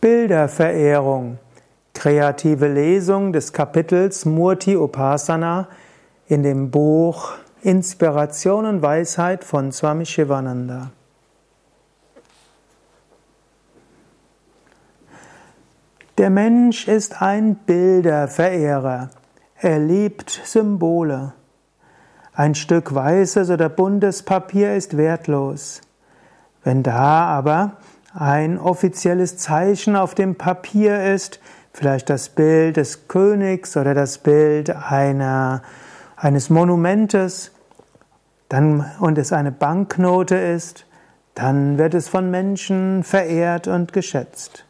Bilderverehrung. Kreative Lesung des Kapitels Murti Upasana in dem Buch Inspiration und Weisheit von Swami Shivananda. Der Mensch ist ein Bilderverehrer. Er liebt Symbole. Ein Stück weißes oder buntes Papier ist wertlos. Wenn da aber ein offizielles Zeichen auf dem Papier ist, vielleicht das Bild des Königs oder das Bild einer, eines Monumentes, dann, und es eine Banknote ist, dann wird es von Menschen verehrt und geschätzt.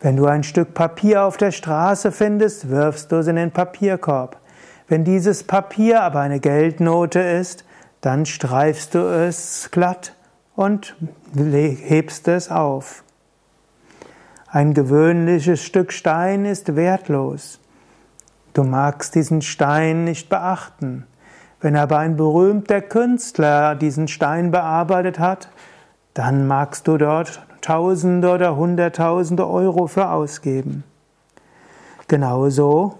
Wenn du ein Stück Papier auf der Straße findest, wirfst du es in den Papierkorb. Wenn dieses Papier aber eine Geldnote ist, dann streifst du es glatt und hebst es auf. Ein gewöhnliches Stück Stein ist wertlos. Du magst diesen Stein nicht beachten. Wenn aber ein berühmter Künstler diesen Stein bearbeitet hat, dann magst du dort Tausende oder Hunderttausende Euro für ausgeben. Genauso,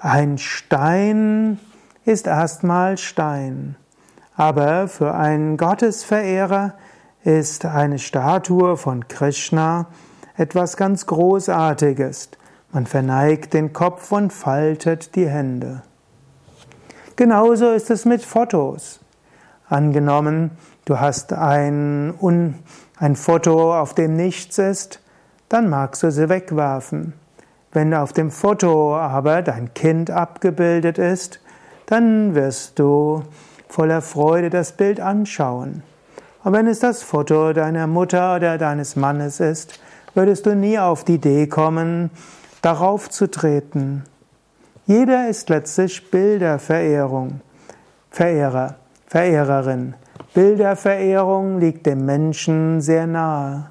ein Stein ist erstmal Stein. Aber für einen Gottesverehrer ist eine Statue von Krishna etwas ganz Großartiges. Man verneigt den Kopf und faltet die Hände. Genauso ist es mit Fotos. Angenommen, du hast ein, ein Foto, auf dem nichts ist, dann magst du sie wegwerfen. Wenn auf dem Foto aber dein Kind abgebildet ist, dann wirst du voller Freude das Bild anschauen. Und wenn es das Foto deiner Mutter oder deines Mannes ist, würdest du nie auf die Idee kommen, darauf zu treten. Jeder ist letztlich Bilderverehrung, Verehrer, Verehrerin. Bilderverehrung liegt dem Menschen sehr nahe.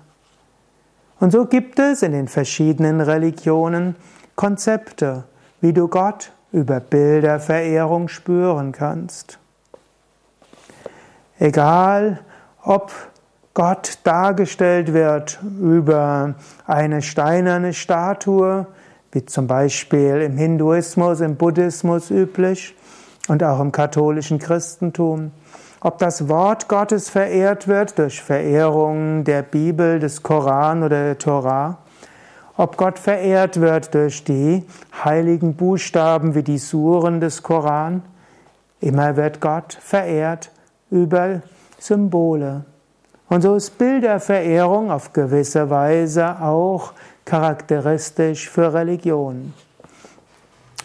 Und so gibt es in den verschiedenen Religionen Konzepte, wie du Gott über Bilderverehrung spüren kannst. Egal, ob Gott dargestellt wird über eine steinerne Statue, wie zum Beispiel im Hinduismus, im Buddhismus üblich und auch im katholischen Christentum. Ob das Wort Gottes verehrt wird durch Verehrung der Bibel, des Koran oder der Torah, ob Gott verehrt wird durch die heiligen Buchstaben wie die Suren des Koran, immer wird Gott verehrt über Symbole. Und so ist Bilderverehrung auf gewisse Weise auch charakteristisch für Religion.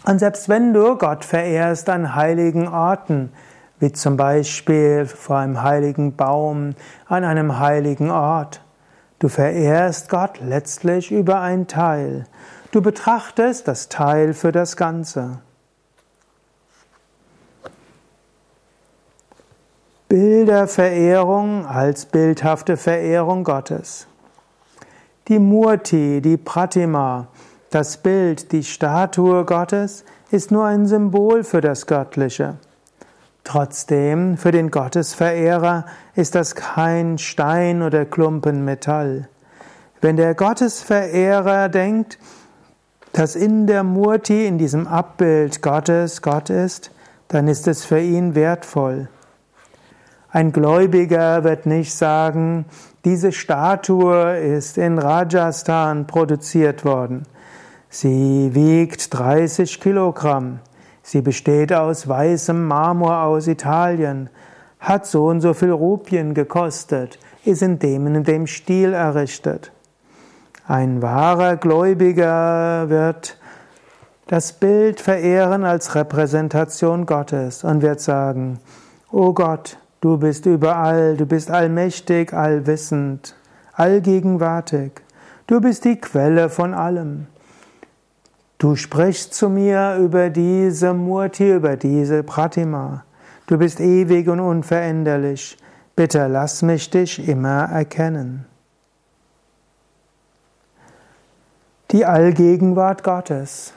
Und selbst wenn du Gott verehrst an heiligen Orten, wie zum Beispiel vor einem heiligen Baum, an einem heiligen Ort, du verehrst Gott letztlich über ein Teil. Du betrachtest das Teil für das Ganze. Bilderverehrung als bildhafte Verehrung Gottes. Die Murti, die Pratima, das Bild, die Statue Gottes, ist nur ein Symbol für das Göttliche. Trotzdem, für den Gottesverehrer ist das kein Stein oder Klumpen Metall. Wenn der Gottesverehrer denkt, dass in der Murti, in diesem Abbild Gottes Gott ist, dann ist es für ihn wertvoll. Ein Gläubiger wird nicht sagen, diese Statue ist in Rajasthan produziert worden. Sie wiegt 30 Kilogramm. Sie besteht aus weißem Marmor aus Italien, hat so und so viel Rupien gekostet, ist in dem und dem Stil errichtet. Ein wahrer Gläubiger wird das Bild verehren als Repräsentation Gottes und wird sagen, O Gott, Du bist überall, du bist allmächtig, allwissend, allgegenwärtig. Du bist die Quelle von allem. Du sprichst zu mir über diese Murti, über diese Pratima. Du bist ewig und unveränderlich. Bitte lass mich dich immer erkennen. Die Allgegenwart Gottes.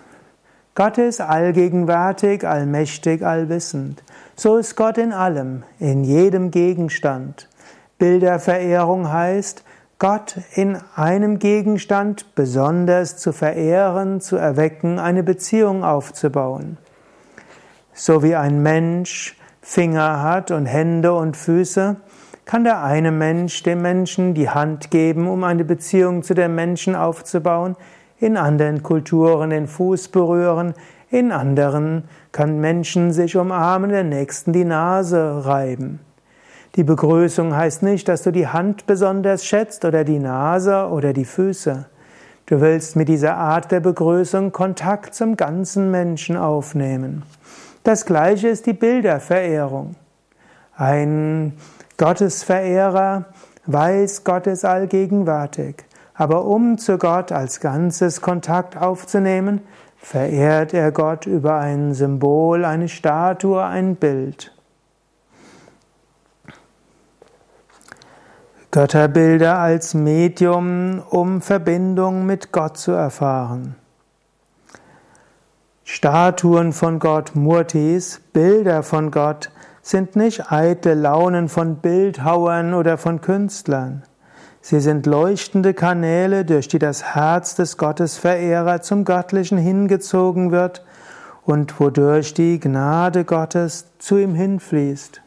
Gott ist allgegenwärtig, allmächtig, allwissend. So ist Gott in allem, in jedem Gegenstand. Bilderverehrung heißt, Gott in einem Gegenstand besonders zu verehren, zu erwecken, eine Beziehung aufzubauen. So wie ein Mensch Finger hat und Hände und Füße, kann der eine Mensch dem Menschen die Hand geben, um eine Beziehung zu dem Menschen aufzubauen, in anderen Kulturen den Fuß berühren, in anderen kann Menschen sich umarmen, der nächsten die Nase reiben. Die Begrüßung heißt nicht, dass du die Hand besonders schätzt oder die Nase oder die Füße. Du willst mit dieser Art der Begrüßung Kontakt zum ganzen Menschen aufnehmen. Das gleiche ist die Bilderverehrung. Ein Gottesverehrer weiß, Gott ist allgegenwärtig. Aber um zu Gott als Ganzes Kontakt aufzunehmen, verehrt er Gott über ein Symbol, eine Statue, ein Bild. Götterbilder als Medium, um Verbindung mit Gott zu erfahren. Statuen von Gott, Murtis, Bilder von Gott sind nicht eitle Launen von Bildhauern oder von Künstlern. Sie sind leuchtende Kanäle, durch die das Herz des Gottesverehrer zum Göttlichen hingezogen wird und wodurch die Gnade Gottes zu ihm hinfließt.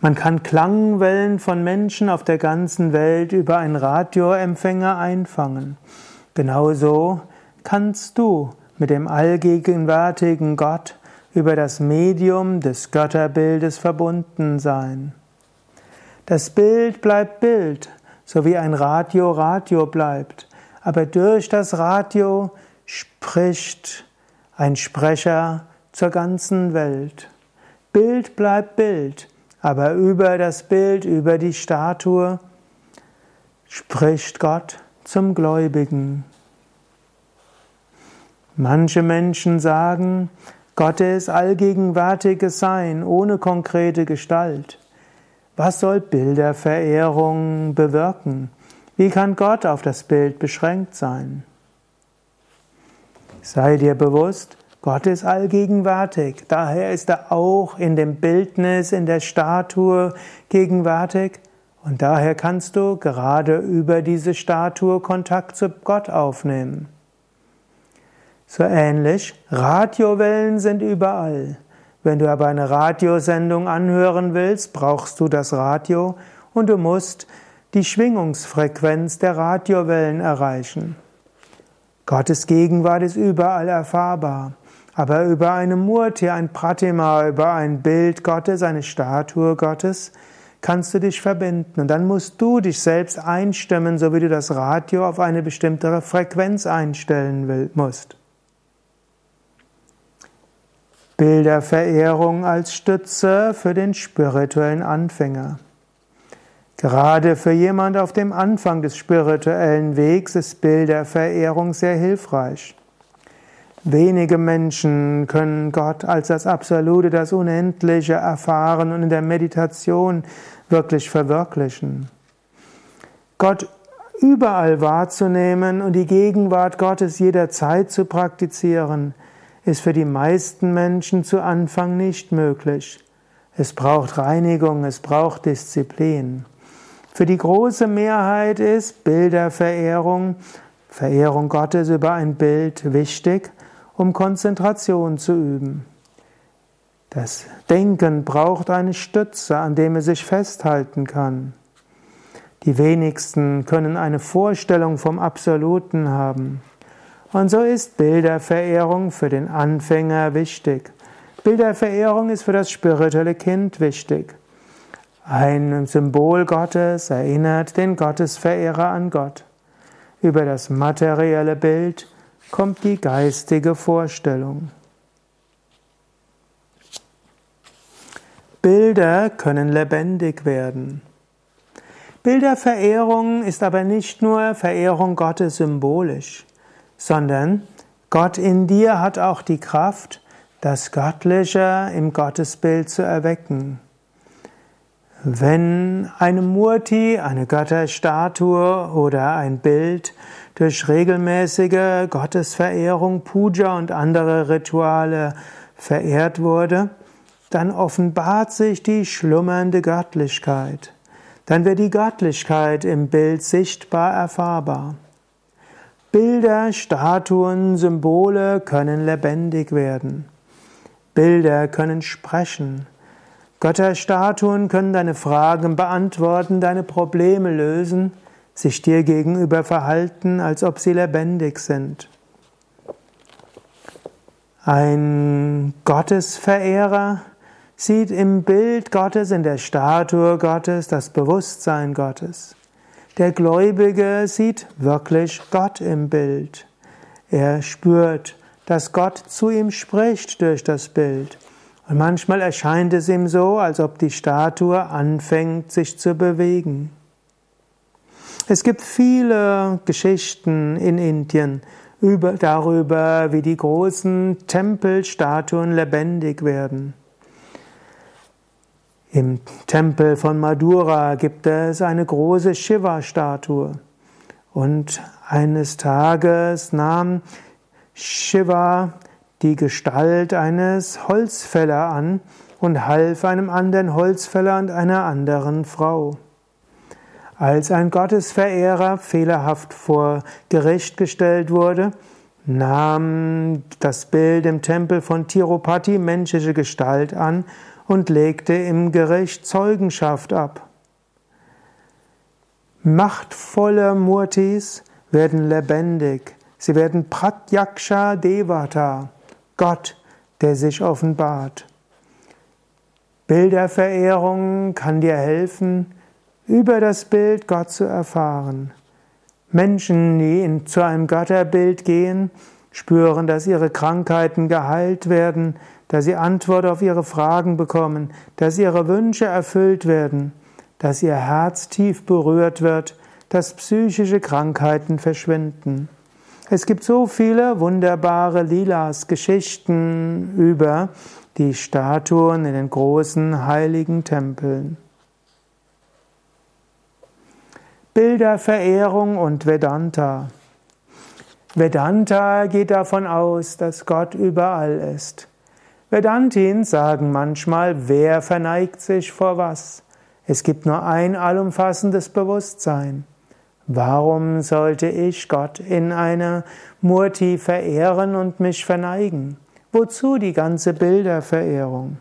Man kann Klangwellen von Menschen auf der ganzen Welt über einen Radioempfänger einfangen. Genauso kannst du mit dem allgegenwärtigen Gott über das Medium des Götterbildes verbunden sein. Das Bild bleibt Bild, so wie ein Radio Radio bleibt, aber durch das Radio spricht ein Sprecher zur ganzen Welt. Bild bleibt Bild, aber über das Bild, über die Statue spricht Gott zum Gläubigen. Manche Menschen sagen, Gott ist allgegenwärtiges Sein ohne konkrete Gestalt. Was soll Bilderverehrung bewirken? Wie kann Gott auf das Bild beschränkt sein? Sei dir bewusst, Gott ist allgegenwärtig. Daher ist er auch in dem Bildnis, in der Statue gegenwärtig. Und daher kannst du gerade über diese Statue Kontakt zu Gott aufnehmen. So ähnlich, Radiowellen sind überall. Wenn du aber eine Radiosendung anhören willst, brauchst du das Radio und du musst die Schwingungsfrequenz der Radiowellen erreichen. Gottes Gegenwart ist überall erfahrbar. Aber über eine Murti, ein Pratima, über ein Bild Gottes, eine Statue Gottes, kannst du dich verbinden. Und dann musst du dich selbst einstimmen, so wie du das Radio auf eine bestimmte Frequenz einstellen musst. Bilderverehrung als Stütze für den spirituellen Anfänger. Gerade für jemand auf dem Anfang des spirituellen Wegs ist Bilderverehrung sehr hilfreich. Wenige Menschen können Gott als das Absolute, das Unendliche erfahren und in der Meditation wirklich verwirklichen. Gott überall wahrzunehmen und die Gegenwart Gottes jederzeit zu praktizieren, ist für die meisten Menschen zu Anfang nicht möglich. Es braucht Reinigung, es braucht Disziplin. Für die große Mehrheit ist Bilderverehrung, Verehrung Gottes über ein Bild wichtig, um Konzentration zu üben. Das Denken braucht eine Stütze, an dem es sich festhalten kann. Die wenigsten können eine Vorstellung vom Absoluten haben. Und so ist Bilderverehrung für den Anfänger wichtig. Bilderverehrung ist für das spirituelle Kind wichtig. Ein Symbol Gottes erinnert den Gottesverehrer an Gott. Über das materielle Bild kommt die geistige Vorstellung. Bilder können lebendig werden. Bilderverehrung ist aber nicht nur Verehrung Gottes symbolisch sondern Gott in dir hat auch die Kraft, das Göttliche im Gottesbild zu erwecken. Wenn eine Murti, eine Götterstatue oder ein Bild durch regelmäßige Gottesverehrung, Puja und andere Rituale verehrt wurde, dann offenbart sich die schlummernde Göttlichkeit. dann wird die Göttlichkeit im Bild sichtbar erfahrbar. Bilder, Statuen, Symbole können lebendig werden. Bilder können sprechen. Götterstatuen können deine Fragen beantworten, deine Probleme lösen, sich dir gegenüber verhalten, als ob sie lebendig sind. Ein Gottesverehrer sieht im Bild Gottes, in der Statue Gottes, das Bewusstsein Gottes. Der Gläubige sieht wirklich Gott im Bild. Er spürt, dass Gott zu ihm spricht durch das Bild. Und manchmal erscheint es ihm so, als ob die Statue anfängt, sich zu bewegen. Es gibt viele Geschichten in Indien über, darüber, wie die großen Tempelstatuen lebendig werden. Im Tempel von Madura gibt es eine große Shiva-Statue. Und eines Tages nahm Shiva die Gestalt eines Holzfäller an und half einem anderen Holzfäller und einer anderen Frau. Als ein Gottesverehrer fehlerhaft vor Gericht gestellt wurde, nahm das Bild im Tempel von Tirupati menschliche Gestalt an und legte im Gericht Zeugenschaft ab. Machtvolle Murtis werden lebendig. Sie werden Pratyaksha Devata, Gott, der sich offenbart. Bilderverehrung kann dir helfen, über das Bild Gott zu erfahren. Menschen, die in, zu einem Götterbild gehen, spüren, dass ihre Krankheiten geheilt werden, dass sie Antwort auf ihre Fragen bekommen, dass ihre Wünsche erfüllt werden, dass ihr Herz tief berührt wird, dass psychische Krankheiten verschwinden. Es gibt so viele wunderbare Lilas, Geschichten über die Statuen in den großen heiligen Tempeln. Bilderverehrung und Vedanta. Vedanta geht davon aus, dass Gott überall ist. Vedantins sagen manchmal, wer verneigt sich vor was? Es gibt nur ein allumfassendes Bewusstsein. Warum sollte ich Gott in einer Murti verehren und mich verneigen? Wozu die ganze Bilderverehrung?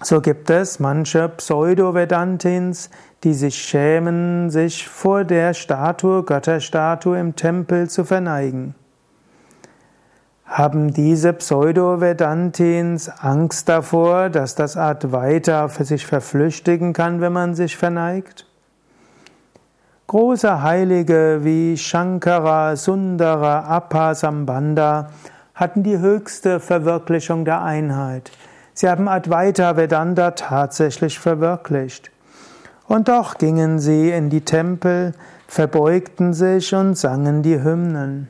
So gibt es manche Pseudo-Vedantins, die sich schämen, sich vor der Statue, Götterstatue im Tempel zu verneigen. Haben diese Pseudo-Vedantins Angst davor, dass das Advaita für sich verflüchtigen kann, wenn man sich verneigt? Große Heilige wie Shankara, Sundara, Apasambanda hatten die höchste Verwirklichung der Einheit. Sie haben Advaita Vedanta tatsächlich verwirklicht. Und doch gingen sie in die Tempel, verbeugten sich und sangen die Hymnen.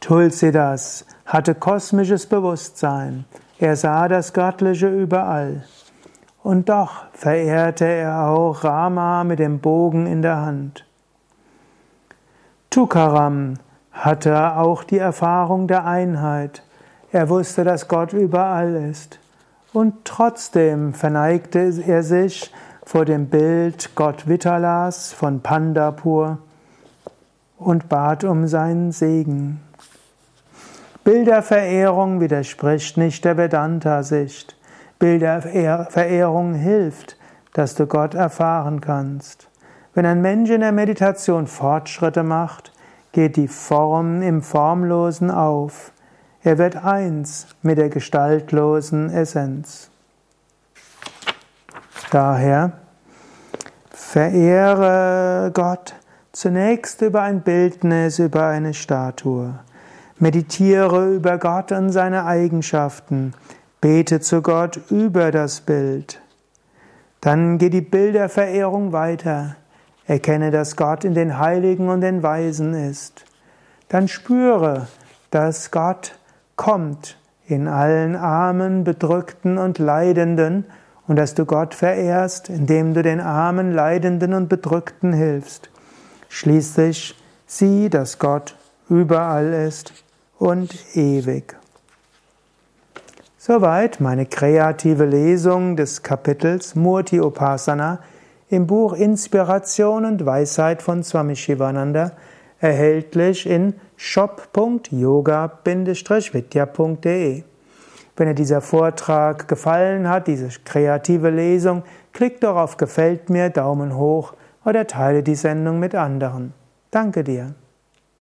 Tulsidas hatte kosmisches Bewusstsein. Er sah das Göttliche überall. Und doch verehrte er auch Rama mit dem Bogen in der Hand. Tukaram hatte auch die Erfahrung der Einheit. Er wusste, dass Gott überall ist. Und trotzdem verneigte er sich vor dem Bild Gott Vitalas von Pandapur und bat um seinen Segen. Bilderverehrung widerspricht nicht der Vedanta-Sicht. Bilderverehrung hilft, dass du Gott erfahren kannst. Wenn ein Mensch in der Meditation Fortschritte macht, geht die Form im Formlosen auf. Er wird eins mit der gestaltlosen Essenz. Daher verehre Gott zunächst über ein Bildnis, über eine Statue. Meditiere über Gott und seine Eigenschaften. Bete zu Gott über das Bild. Dann geht die Bilderverehrung weiter. Erkenne, dass Gott in den Heiligen und den Weisen ist. Dann spüre, dass Gott kommt in allen Armen, Bedrückten und Leidenden und dass du Gott verehrst, indem du den Armen, Leidenden und Bedrückten hilfst. Schließlich sieh, dass Gott überall ist und ewig. Soweit meine kreative Lesung des Kapitels Murti Upasana im Buch Inspiration und Weisheit von Swami Shivananda, erhältlich in shop.yoga-vidya.de. Wenn dir dieser Vortrag gefallen hat, diese kreative Lesung, klick doch auf Gefällt mir, Daumen hoch oder teile die Sendung mit anderen. Danke dir.